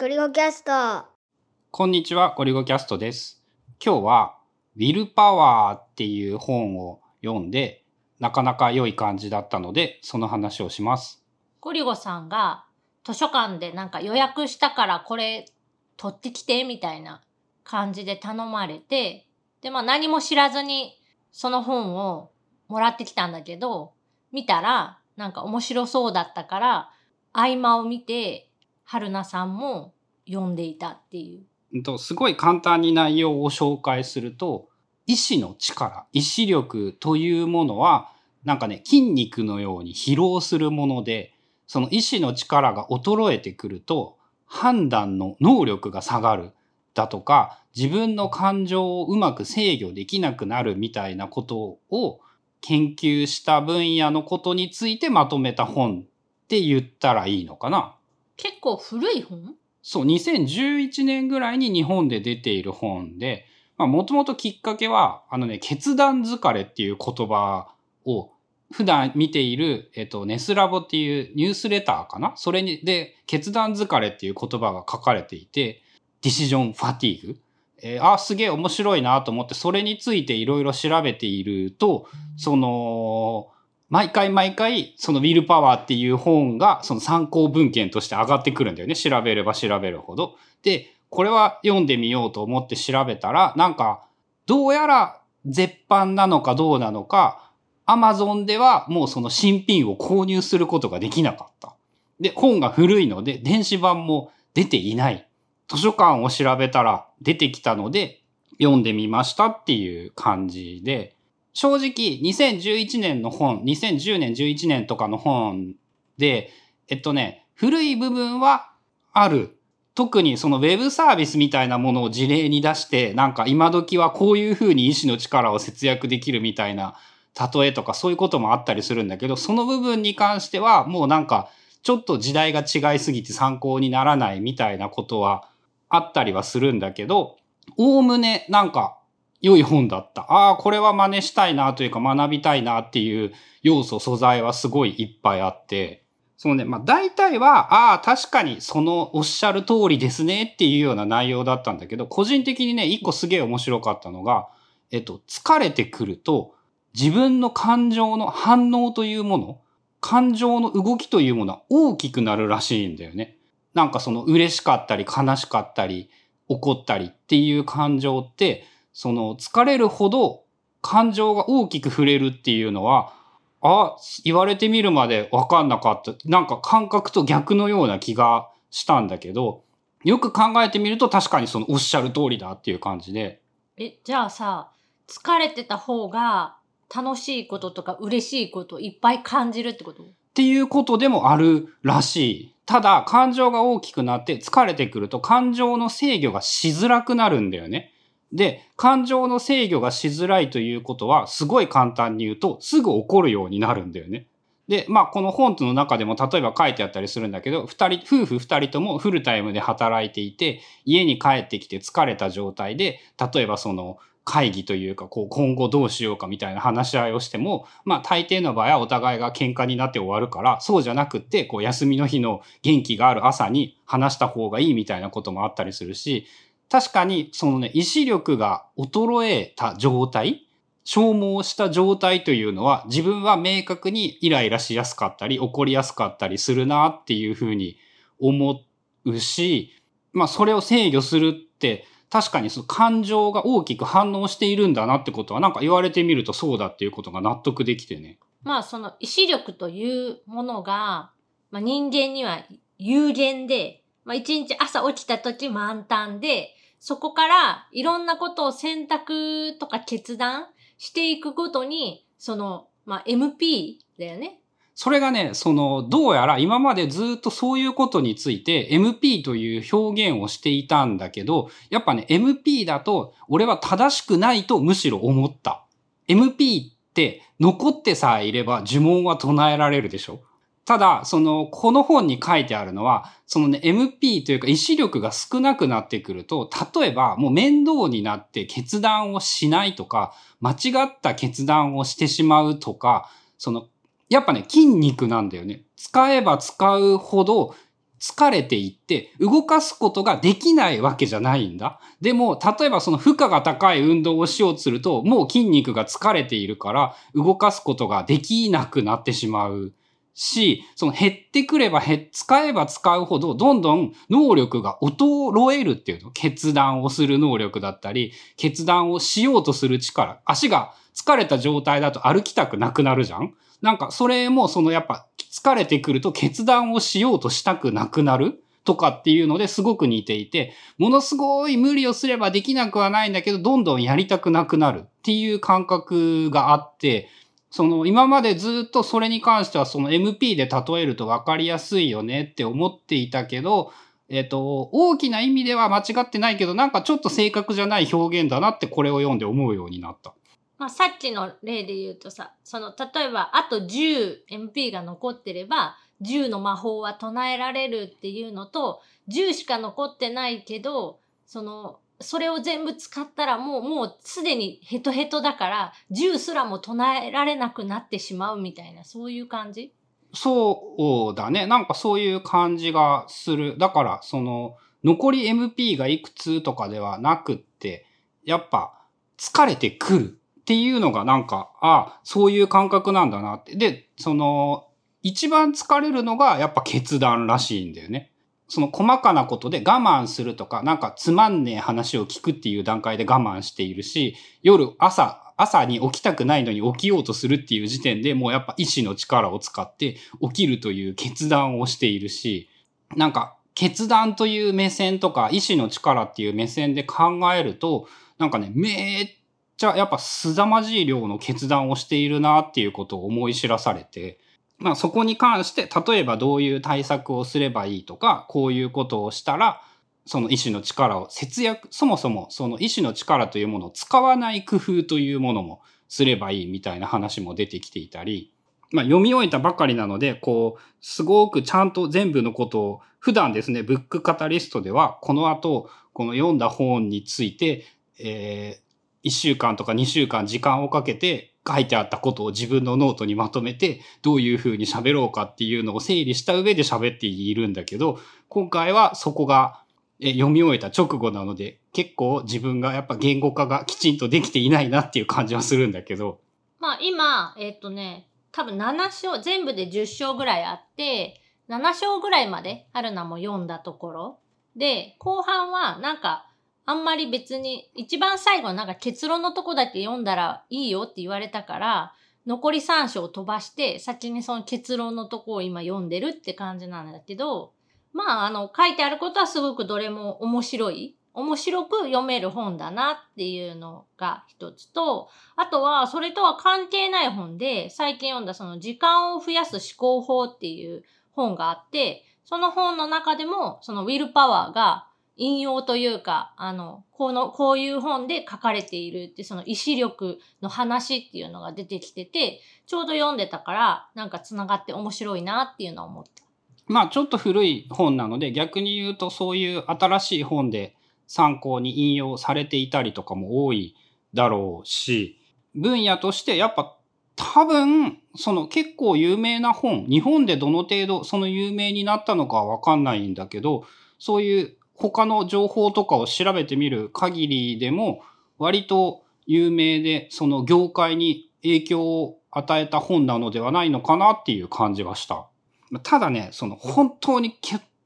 ゴリゴキャスト。こんにちは、ゴリゴキャストです。今日は、ウィルパワーっていう本を読んで、なかなか良い感じだったので、その話をします。ゴリゴさんが図書館でなんか予約したからこれ取ってきてみたいな感じで頼まれて、で、まあ何も知らずにその本をもらってきたんだけど、見たらなんか面白そうだったから、合間を見て、春菜さんも読んでいたっていう。すごい簡単に内容を紹介すると、意志の力、意志力というものは、なんかね、筋肉のように疲労するもので、その意志の力が衰えてくると、判断の能力が下がるだとか、自分の感情をうまく制御できなくなるみたいなことを研究した分野のことについてまとめた本って言ったらいいのかな？結構古い本？そう、2011年ぐらいに日本で出ている本で、まあ、もともときっかけは、あのね、決断疲れっていう言葉を普段見ている、えっと、ネスラボっていうニュースレターかな？それに、で、決断疲れっていう言葉が書かれていて、ディシジョンファティーグ。えーあー、すげえ面白いなと思って、それについていろいろ調べていると、その、毎回毎回、そのウィルパワーっていう本が、その参考文献として上がってくるんだよね。調べれば調べるほど。で、これは読んでみようと思って調べたら、なんか、どうやら絶版なのかどうなのか、アマゾンではもうその新品を購入することができなかった。で、本が古いので、電子版も出ていない。図書館を調べたら出てきたので、読んでみましたっていう感じで、正直2011年の本、2010年11年とかの本で、えっとね、古い部分はある。特にそのウェブサービスみたいなものを事例に出して、なんか今時はこういうふうに意志の力を節約できるみたいな例えとかそういうこともあったりするんだけど、その部分に関してはもうなんかちょっと時代が違いすぎて参考にならないみたいなことはあったりはするんだけど、おおむねなんか良い本だった。ああ、これは真似したいなというか学びたいなっていう要素、素材はすごいいっぱいあって、そのね、まあ大体は、ああ、確かにそのおっしゃる通りですねっていうような内容だったんだけど、個人的にね、一個すげえ面白かったのが、えっと、疲れてくると、自分の感情の反応というもの、感情の動きというものは大きくなるらしいんだよね。なんかその嬉しかったり悲しかったり怒ったりっていう感情って、その疲れるほど感情が大きく触れるっていうのは、あ、言われてみるまで分かんなかった。なんか感覚と逆のような気がしたんだけど、よく考えてみると確かにそのおっしゃる通りだっていう感じで、え、じゃあさ、疲れてた方が楽しいこととか嬉しいことをいっぱい感じるってこと？っていうことでもあるらしい。ただ、感情が大きくなって疲れてくると感情の制御がしづらくなるんだよね。で、感情の制御がしづらいということは、すごい簡単に言うと、すぐ起こるようになるんだよね。で、まあ、この本の中でも例えば書いてあったりするんだけど、二人、夫婦二人ともフルタイムで働いていて、家に帰ってきて疲れた状態で、例えばその、会議というか、こう、今後どうしようかみたいな話し合いをしても、まあ、大抵の場合はお互いが喧嘩になって終わるから、そうじゃなくって、こう、休みの日の元気がある朝に話した方がいいみたいなこともあったりするし、確かに、そのね、意志力が衰えた状態、消耗した状態というのは、自分は明確にイライラしやすかったり、怒りやすかったりするなっていうふうに思うし、まあ、それを制御するって、確かにその感情が大きく反応しているんだなってことは、なんか言われてみるとそうだっていうことが納得できてね。まあその意志力というものが、まあ、人間には有限で、まあ一日朝起きた時満タンで、そこからいろんなことを選択とか決断していくごとに、その、まあ MP だよね。それがね、その、どうやら今までずっとそういうことについて MP という表現をしていたんだけど、やっぱね、MP だと俺は正しくないとむしろ思った。MP って残ってさえいれば呪文は唱えられるでしょただ、その、この本に書いてあるのは、そのね、MP というか意志力が少なくなってくると、例えばもう面倒になって決断をしないとか、間違った決断をしてしまうとか、その、やっぱね、筋肉なんだよね。使えば使うほど疲れていって動かすことができないわけじゃないんだ。でも、例えばその負荷が高い運動をしようとすると、もう筋肉が疲れているから動かすことができなくなってしまうし、その減ってくれば減、使えば使うほど、どんどん能力が衰えるっていうの。決断をする能力だったり、決断をしようとする力。足が疲れた状態だと歩きたくなくなるじゃんなんか、それもそのやっぱ疲れてくると決断をしようとしたくなくなるとかっていうのですごく似ていて、ものすごい無理をすればできなくはないんだけど、どんどんやりたくなくなるっていう感覚があって、その今までずっとそれに関してはその MP で例えると分かりやすいよねって思っていたけど、えっ、と、大きな意味では間違ってないけど、なんかちょっと正確じゃない表現だなってこれを読んで思うようになった。まあ、さっきの例で言うとさ、その、例えば、あと 10MP が残ってれば、10の魔法は唱えられるっていうのと、10しか残ってないけど、その、それを全部使ったらもう、もうすでにヘトヘトだから、10すらも唱えられなくなってしまうみたいな、そういう感じ？そうだね。なんかそういう感じがする。だから、その、残り MP がいくつとかではなくって、やっぱ疲れてくるっていうのがなんか、ああそういう感覚なんだなって。で、その、一番疲れるのがやっぱ決断らしいんだよね。その細かなことで我慢するとか、なんかつまんねえ話を聞くっていう段階で我慢しているし、夜、朝、朝に起きたくないのに起きようとするっていう時点でもうやっぱ意志の力を使って起きるという決断をしているし、なんか決断という目線とか意志の力っていう目線で考えると、なんかね、めっちゃやっぱ凄まじい量の決断をしているなっていうことを思い知らされて、まあそこに関して、例えばどういう対策をすればいいとか、こういうことをしたら、その意志の力を節約、そもそもその意志の力というものを使わない工夫というものもすればいいみたいな話も出てきていたり、まあ読み終えたばかりなので、こう、すごくちゃんと全部のことを、普段ですね、ブックカタリストでは、この後、この読んだ本について、えー、1週間とか2週間時間をかけて書いてあったことを自分のノートにまとめて、どういうふうに喋ろうかっていうのを整理した上で喋っているんだけど、今回はそこが読み終えた直後なので、結構自分がやっぱ言語化がきちんとできていないなっていう感じはするんだけど。まあ今、えっ、ー、とね、多分7章、全部で10章ぐらいあって、7章ぐらいまであるのも読んだところ。で、後半はなんかあんまり別に、一番最後なんか結論のとこだけ読んだらいいよって言われたから、残り3章飛ばして、先にその結論のとこを今読んでるって感じなんだけど、まあ、あの、書いてあることはすごくどれも面白い。面白く読める本だなっていうのが一つと、あとはそれとは関係ない本で、最近読んだその時間を増やす思考法っていう本があって、その本の中でもそのウィルパワーが引用というか、あの、この、こういう本で書かれているって、その意志力の話っていうのが出てきてて、ちょうど読んでたから、なんか繋がって面白いなっていうのは思った。まあちょっと古い本なので、逆に言うとそういう新しい本で参考に引用されていたりとかも多いだろうし、分野としてやっぱ多分、その結構有名な本、日本でどの程度その有名になったのかはわかんないんだけど、そういう他の情報とかを調べてみる限りでも、割と有名で、その業界に影響を与えた本なのではないのかなっていう感じがした。ただね、その本当に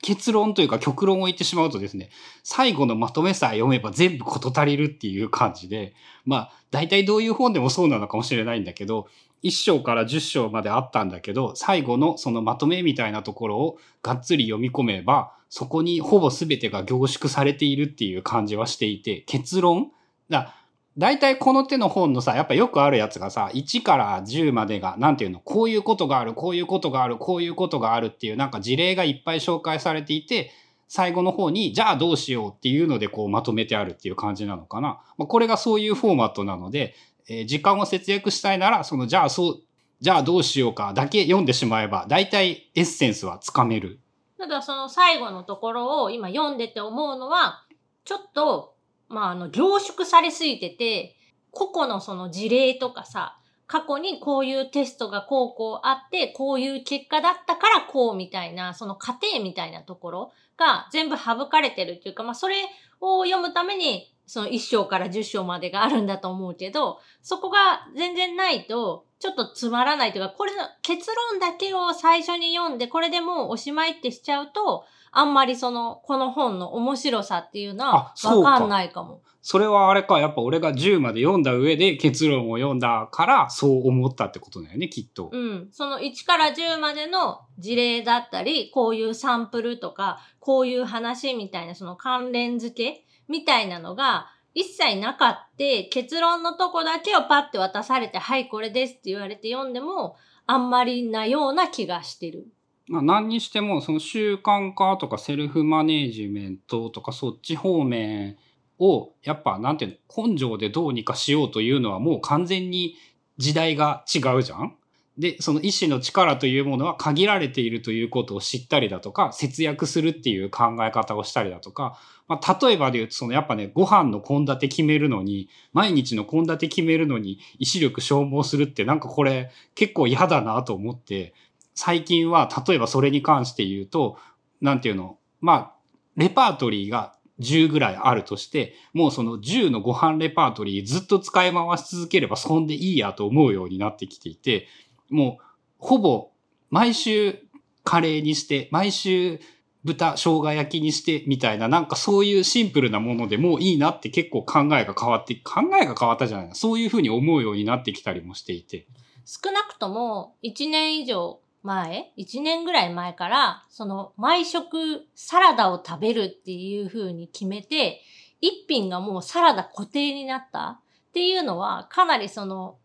結論というか極論を言ってしまうとですね、最後のまとめさえ読めば全部事足りるっていう感じで、まあ、大体どういう本でもそうなのかもしれないんだけど、1章から10章まであったんだけど、最後のそのまとめみたいなところをがっつり読み込めば、そこにほぼ全てが凝縮されているっていう感じはしていて、結論？だ大体この手の本のさ、やっぱよくあるやつがさ、1から10までが、なんていうの、こういうことがある、こういうことがある、こういうことがあるっていうなんか事例がいっぱい紹介されていて、最後の方に、じゃあどうしようっていうのでこうまとめてあるっていう感じなのかな。まあ、これがそういうフォーマットなので、えー、時間を節約したいなら、その、じゃあそう、じゃあどうしようかだけ読んでしまえば、大体エッセンスはつかめる。ただその最後のところを今読んでて思うのは、ちょっと、まあ、あの、凝縮されすぎてて、個々のその事例とかさ、過去にこういうテストがこうこうあって、こういう結果だったからこうみたいな、その過程みたいなところが全部省かれてるっていうか、まあそれを読むために、その1章から10章までがあるんだと思うけど、そこが全然ないと、ちょっとつまらないというか、これの結論だけを最初に読んで、これでもうおしまいってしちゃうと、あんまりその、この本の面白さっていうのはわかんないかも。それはあれか、やっぱ俺が10まで読んだ上で結論を読んだからそう思ったってことだよね、きっと。うん。その1から10までの事例だったり、こういうサンプルとか、こういう話みたいな、その関連付けみたいなのが、一切なかって、結論のとこだけをパッて渡されて、はい、これですって言われて読んでも、あんまりなような気がしてる。まあ、何にしても、その習慣化とかセルフマネージメントとかそっち方面を、やっぱなんていうの、根性でどうにかしようというのはもう完全に時代が違うじゃん？で、その意志の力というものは限られているということを知ったりだとか、節約するっていう考え方をしたりだとか、まあ、例えばで言うと、そのやっぱね、ご飯の献立決めるのに、毎日の献立決めるのに意志力消耗するってなんかこれ結構嫌だなと思って、最近は例えばそれに関して言うと、なんていうの、まあ、レパートリーが10ぐらいあるとして、もうその10のご飯レパートリーずっと使い回し続ければそんでいいやと思うようになってきていて、もうほぼ毎週カレーにして、毎週豚生姜焼きにしてみたいな、なんかそういうシンプルなものでもういいなって結構考えが変わって、考えが変わったじゃないな。そういうふうに思うようになってきたりもしていて。少なくとも1年以上前、1年ぐらい前から、その毎食サラダを食べるっていう風に決めて、一品がもうサラダ固定になったっていうのは、かなりその、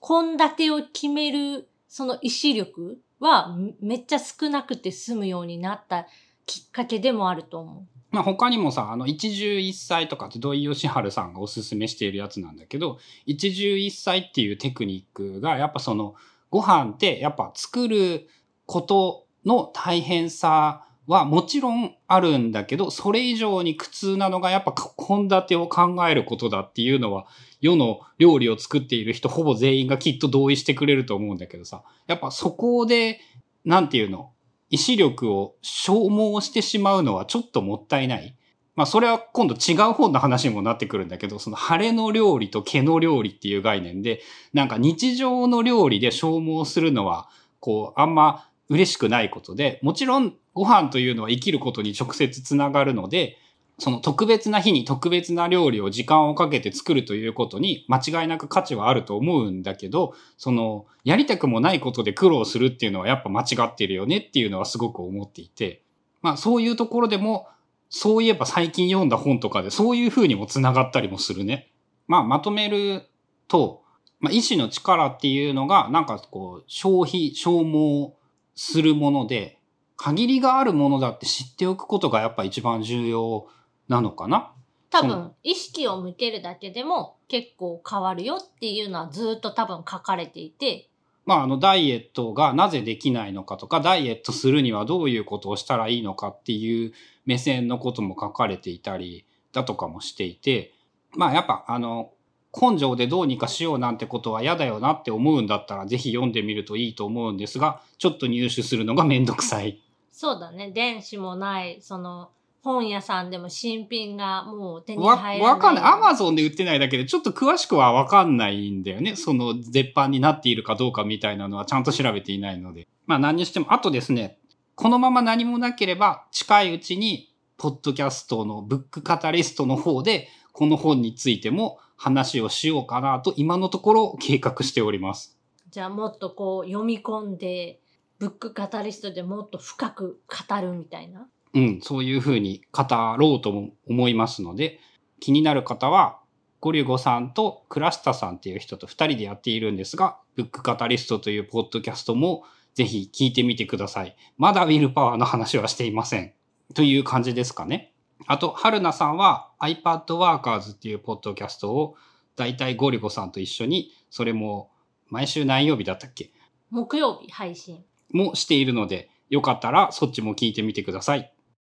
献立を決めるその意志力はめっちゃ少なくて済むようになったきっかけでもあると思う。まあ他にもさ、あの、一汁一菜とかって土井善晴さんがおすすめしているやつなんだけど、一汁一菜っていうテクニックが、やっぱその、ご飯ってやっぱ作ることの大変さはもちろんあるんだけど、それ以上に苦痛なのがやっぱ献立を考えることだっていうのは、世の料理を作っている人ほぼ全員がきっと同意してくれると思うんだけどさ、やっぱそこで、なんていうの、意志力を消耗してしまうのはちょっともったいない。まあそれは今度違う本の話にもなってくるんだけど、その晴れの料理と毛の料理っていう概念で、なんか日常の料理で消耗するのは、こう、あんま嬉しくないことで、もちろんご飯というのは生きることに直接つながるので、その特別な日に特別な料理を時間をかけて作るということに間違いなく価値はあると思うんだけど、その、やりたくもないことで苦労するっていうのはやっぱ間違ってるよねっていうのはすごく思っていて、まあそういうところでも、そういえば最近読んだ本とかでそういう風にも繋がったりもするね。まあまとめると、まあ意志の力っていうのがなんかこう消費、消耗するもので、限りがあるものだって知っておくことがやっぱ一番重要なのかな？そ多分、意識を向けるだけでも結構変わるよっていうのはずっと多分書かれていて、まあ、あの、ダイエットがなぜできないのかとか、ダイエットするにはどういうことをしたらいいのかっていう目線のことも書かれていたりだとかもしていて、まあ、やっぱ、あの、根性でどうにかしようなんてことは嫌だよなって思うんだったら、ぜひ読んでみるといいと思うんですが、ちょっと入手するのがめんどくさい。そうだね、電子もない、その、本屋さんでも新品がもう手にわ、入らない。わかんない。アマゾンで売ってないだけで、ちょっと詳しくはわかんないんだよね。その、絶版になっているかどうかみたいなのはちゃんと調べていないので。まあ何にしても、あとですね、このまま何もなければ、近いうちに、ポッドキャストのブックカタリストの方で、この本についても話をしようかなと、今のところ計画しております。じゃあもっとこう読み込んで、ブックカタリストでもっと深く語るみたいな。うん、そういうふうに語ろうとも思いますので、気になる方は、ゴリュゴさんとクラスタさんっていう人と二人でやっているんですが、ブックカタリストというポッドキャストもぜひ聞いてみてください。まだウィルパワーの話はしていません。という感じですかね。あと、春菜さんは iPad Workers っていうポッドキャストを、だいたいゴリゴさんと一緒に、それも毎週何曜日だったっけ？木曜日配信。もしているので、よかったらそっちも聞いてみてください。